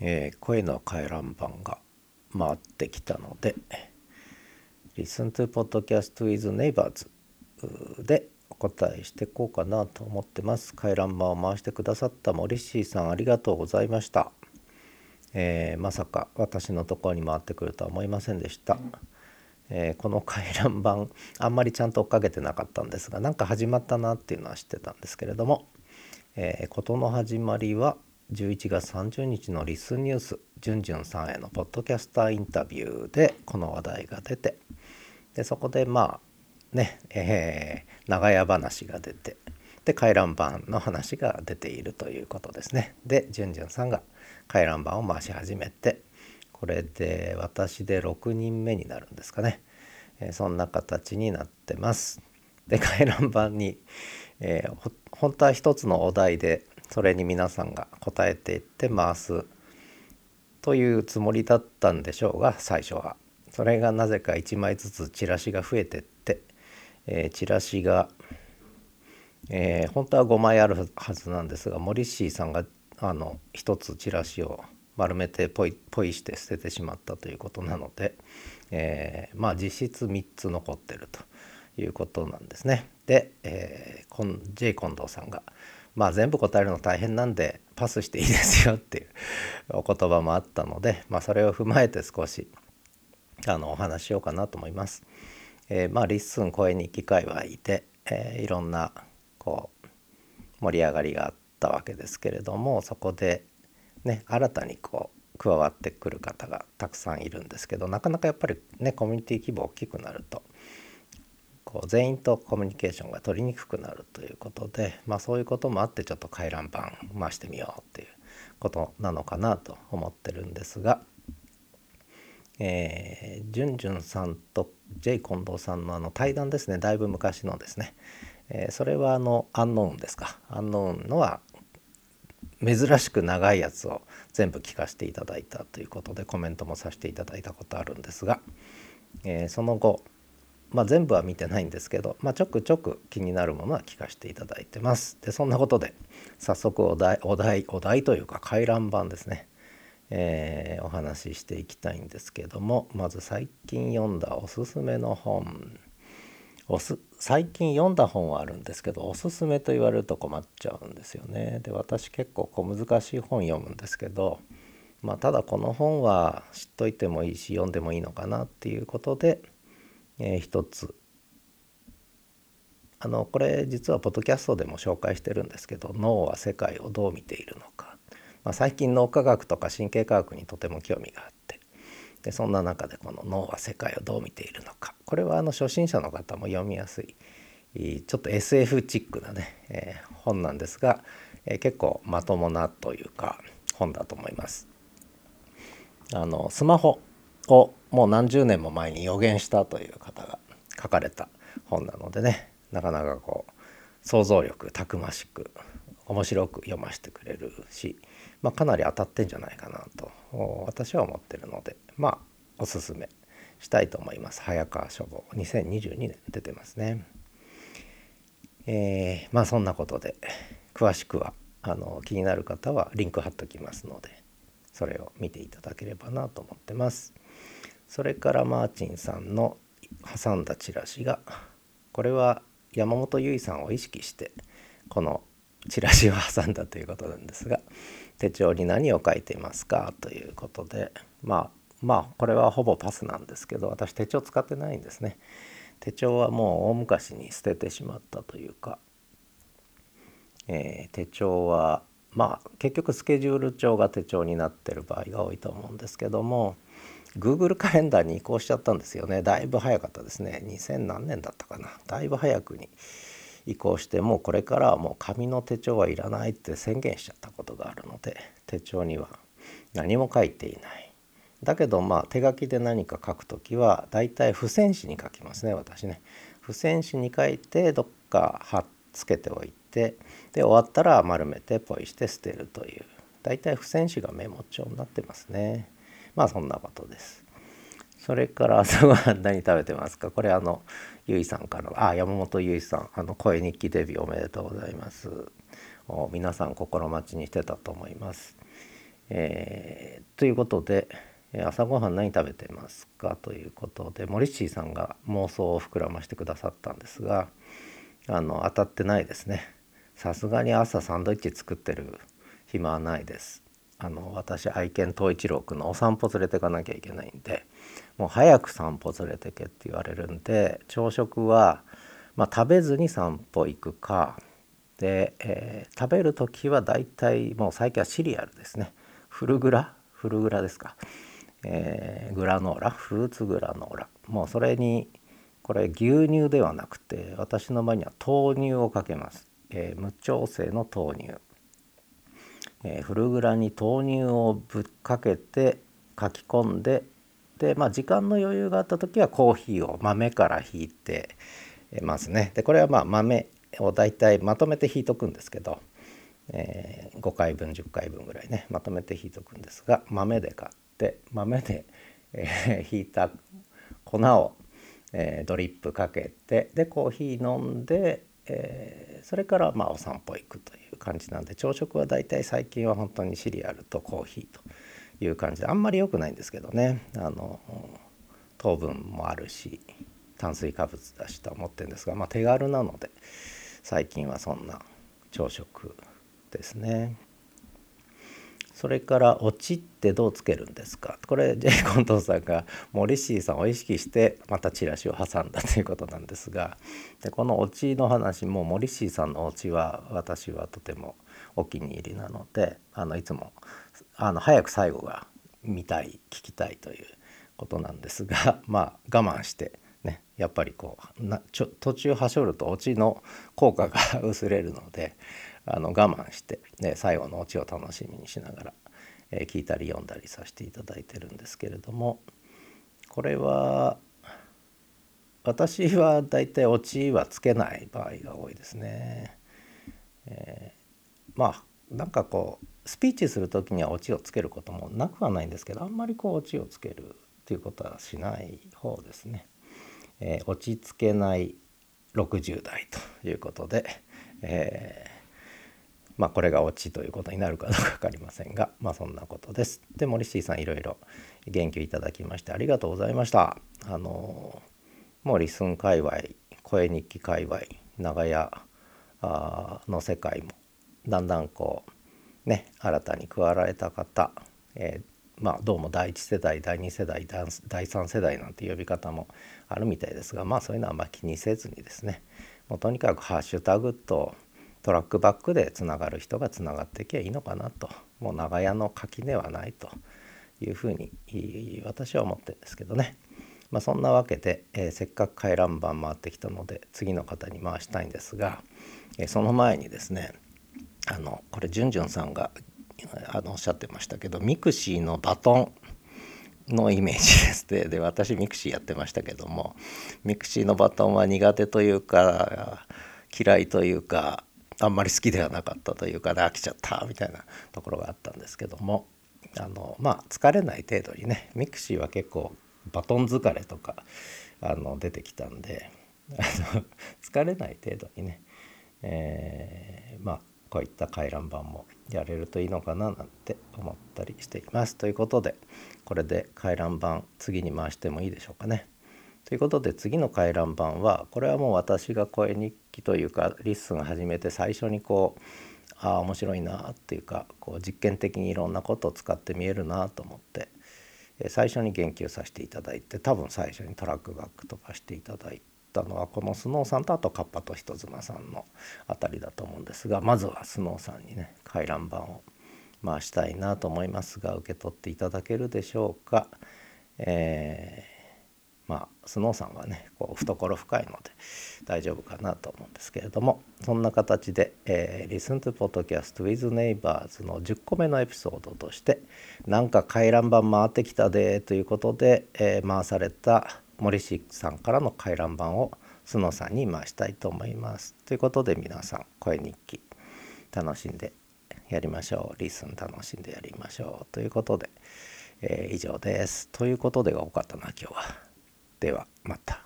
えー、声の回覧板が回ってきたので Listen to Podcast with Neighbors でお答えしていこうかなと思ってます。回覧板を回してくださったモリッシーさんありがとうございました、えー、まさか私のところに回ってくるとは思いませんでした、えー、この回覧板あんまりちゃんと追っかけてなかったんですがなんか始まったなっていうのは知ってたんですけれども、えー、事の始まりは11月30日のリスニュースじゅんじゅんさんへのポッドキャスターインタビューでこの話題が出てでそこでまあね、えー、長屋話が出てで回覧板の話が出ているということですね。でじゅんじゅんさんが回覧板を回し始めてこれで私で6人目になるんですかね、えー、そんな形になってます。で回覧板に、えー、本当は一つのお題でそれに皆さんが答えていって回すというつもりだったんでしょうが最初は。それがなぜか1枚ずつチラシが増えてって、えー、チラシが、えー、本当は5枚あるはずなんですがモリッシーさんがあの1つチラシを丸めてポイポイして捨ててしまったということなので、えー、まあ実質3つ残ってるということなんですね。で、えー、J 近藤さんがまあ全部答えるの大変なんでパスしていいですよっていう お言葉もあったので、まあ、それを踏まえて少しあのお話しようかなと思います。えー、まあ LISTEN 声日記界隈で、えー、いろんなこう盛り上がりがあったわけですけれどもそこでね新たにこう加わってくる方がたくさんいるんですけどなかなかやっぱりねコミュニティ規模大きくなるとこう全員とコミュニケーションが取りにくくなるということで、まあ、そういうこともあってちょっと回覧板回してみようっていうことなのかなと思ってるんですが、えー、じゅんじゅんさんと J 近藤さんのあの対談ですね。だいぶ昔のですね、えー、それはあのアンノーンですか。アンノーンのは珍しく長いやつを全部聞かせていただいたということでコメントもさせていただいたことあるんですが、えー、その後まあ、全部は見てないんですけど、まあ、ちょくちょく気になるものは聞かせていただいてます。でそんなことで早速お題お題お題というか回覧板ですね、えー、お話ししていきたいんですけどもまず最近読んだおすすめの本おす最近読んだ本はあるんですけどおすすめと言われると困っちゃうんですよね。で私結構こう難しい本読むんですけどまあただこの本は知っといてもいいし読んでもいいのかなっていうことでえー、一つ。あのこれ実はポッドキャストでも紹介してるんですけど脳は世界をどう見ているのか、まあ、最近脳科学とか神経科学にとても興味があって。でそんな中でこの脳は世界をどう見ているのか。これはあの初心者の方も読みやすいちょっと SF チックなね、えー、本なんですが、えー、結構まともなというか本だと思います。あのスマホをもう何十年も前に予言したという方が書かれた本なのでねなかなかこう想像力たくましく面白く読ませてくれるし、まあ、かなり当たってんじゃないかなと私は思ってるのでまあおすすめしたいと思います。早川書房2022年出てますね。えー、まあそんなことで詳しくはあの気になる方はリンク貼っときますのでそれを見ていただければなと思ってます。それからマーチンさんの挟んだチラシがこれは山本結衣さんを意識してこのチラシを挟んだということなんですが手帳に何を書いていますかということでまあまあこれはほぼパスなんですけど私手帳使ってないんですね。手帳はもう大昔に捨ててしまったというか、えー、手帳はまあ結局スケジュール帳が手帳になってる場合が多いと思うんですけども Google カレンダーに移行しちゃったんですよね。だいぶ早かったですね。2000何年だったかな。だいぶ早くに移行してもうこれからはもう紙の手帳はいらないって宣言しちゃったことがあるので手帳には何も書いていない。だけどまあ手書きで何か書くときはだいたい付箋紙に書きますね私ね。付箋紙に書いてどっか貼っつけておいてで終わったら丸めてポイして捨てるという。だいたい付箋紙がメモ帳になってますね。まあそんなことです。それから 朝ごはん何食べてますか？これあのゆいさんからあ山本ゆいさんあの声日記デビューおめでとうございます。皆さん心待ちにしてたと思います。えー、ということで朝ごはん何食べてますか？ということでモリッシーさんが妄想を膨らましてくださったんですがあの当たってないですねさすがに朝サンドイッチ作ってる暇はないですあの私愛犬東一郎くんのお散歩連れてかなきゃいけないんでもう早く散歩連れてけって言われるんで朝食は、まあ、食べずに散歩行くかで、えー、食べる時はだいたいもう最近はシリアルですね。フルグラ？フルグラですか、えー、グラノーラ？フルーツグラノーラ？もうそれにこれ牛乳ではなくて私の場合には豆乳をかけます、えー、無調整の豆乳、えー、フルグラに豆乳をぶっかけてかき込んででまあ時間の余裕があった時はコーヒーを豆からひいてますね。でこれはまあ豆を大体まとめて引いとくんですけど、えー、5回分10回分ぐらいねまとめて引いとくんですが豆で買って豆で、えー、引いた粉を、えー、ドリップかけてでコーヒー飲んで、えー、それからまあお散歩行くという感じなんで朝食はだいたい最近は本当にシリアルとコーヒーという感じであんまり良くないんですけどねあの糖分もあるし炭水化物だしと思ってるんですが、まあ、手軽なので最近はそんな朝食ですね。それから「オチってどうつけるんですか?」これジェイコントンさんがモリシーさんを意識してまたチラシを挟んだということなんですがでこのオチの話もモリシーさんのオチは私はとてもお気に入りなのであのいつもあの早く最後が見たい聞きたいということなんですが まあ我慢してやっぱりこうなちょ途中はしょるとオチの効果が薄れるのであの我慢して、ね、最後のオチを楽しみにしながら、えー、聞いたり読んだりさせていただいてるんですけれどもこれは私はだいたいオチはつけない場合が多いですね。えー、まあなんかこうスピーチする時にはオチをつけることもなくはないんですけどあんまりこうオチをつけるっていうことはしない方ですね。えー、落ち着けない60代ということで、え、まあこれがオチということになるかどうか分かりませんが まあそんなことです。で森シーさんいろいろ言及いただきましてありがとうございました。あのもうリスン界隈声日記界隈長屋の世界もだんだんこうね新たに加わられた方、えーまあどうも第1世代第2世代第3世代なんて呼び方もあるみたいですがまあそういうのはあんま気にせずにですねもうとにかくハッシュタグとトラックバックでつながる人がつながっていけばいいのかなともう長屋の垣根はないというふうに私は思ってるんですけどね。まあ、そんなわけで、えー、せっかく回覧板回ってきたので次の方に回したいんですが、えー、その前にですねあのこれじゅんじゅんさんがあのおっしゃってましたけど mixi のバトンのイメージですでで私 mixi やってましたけども mixi のバトンは苦手というか嫌いというかあんまり好きではなかったというか、ね、飽きちゃったみたいなところがあったんですけどもあのまあ疲れない程度にね mixi は結構バトン疲れとかあの出てきたんであの 疲れない程度にね、えー、まあこういった回覧板もやれるといいのかななんて思ったりしています。ということでこれで回覧板次に回してもいいでしょうかね。ということで次の回覧板はこれはもう私が声日記というか LISTEN 始めて最初にこうああ面白いなっていうかこう実験的にいろんなことを使って見えるなと思って最初に言及させていただいて多分最初にトラックバックとかしていただいたのはこのスノーさんとあとカッパと人妻さんのあたりだと思うんですがまずはスノーさんにね回覧板を回したいなと思いますが受け取っていただけるでしょうか。えーまあスノーさんはねこう懐深いので大丈夫かなと思うんですけれどもそんな形で「えー、Listen to Podcast with Neighbors」の10個目のエピソードとして「なんか回覧板回ってきたで」ということで、えー、回された森氏さんからの回覧板をスノーさんに回したいと思います。ということで皆さん声日記楽しんでやりましょう。リスン楽しんでやりましょう。ということで、えー、以上です。ということでが多かったな今日は。ではまた。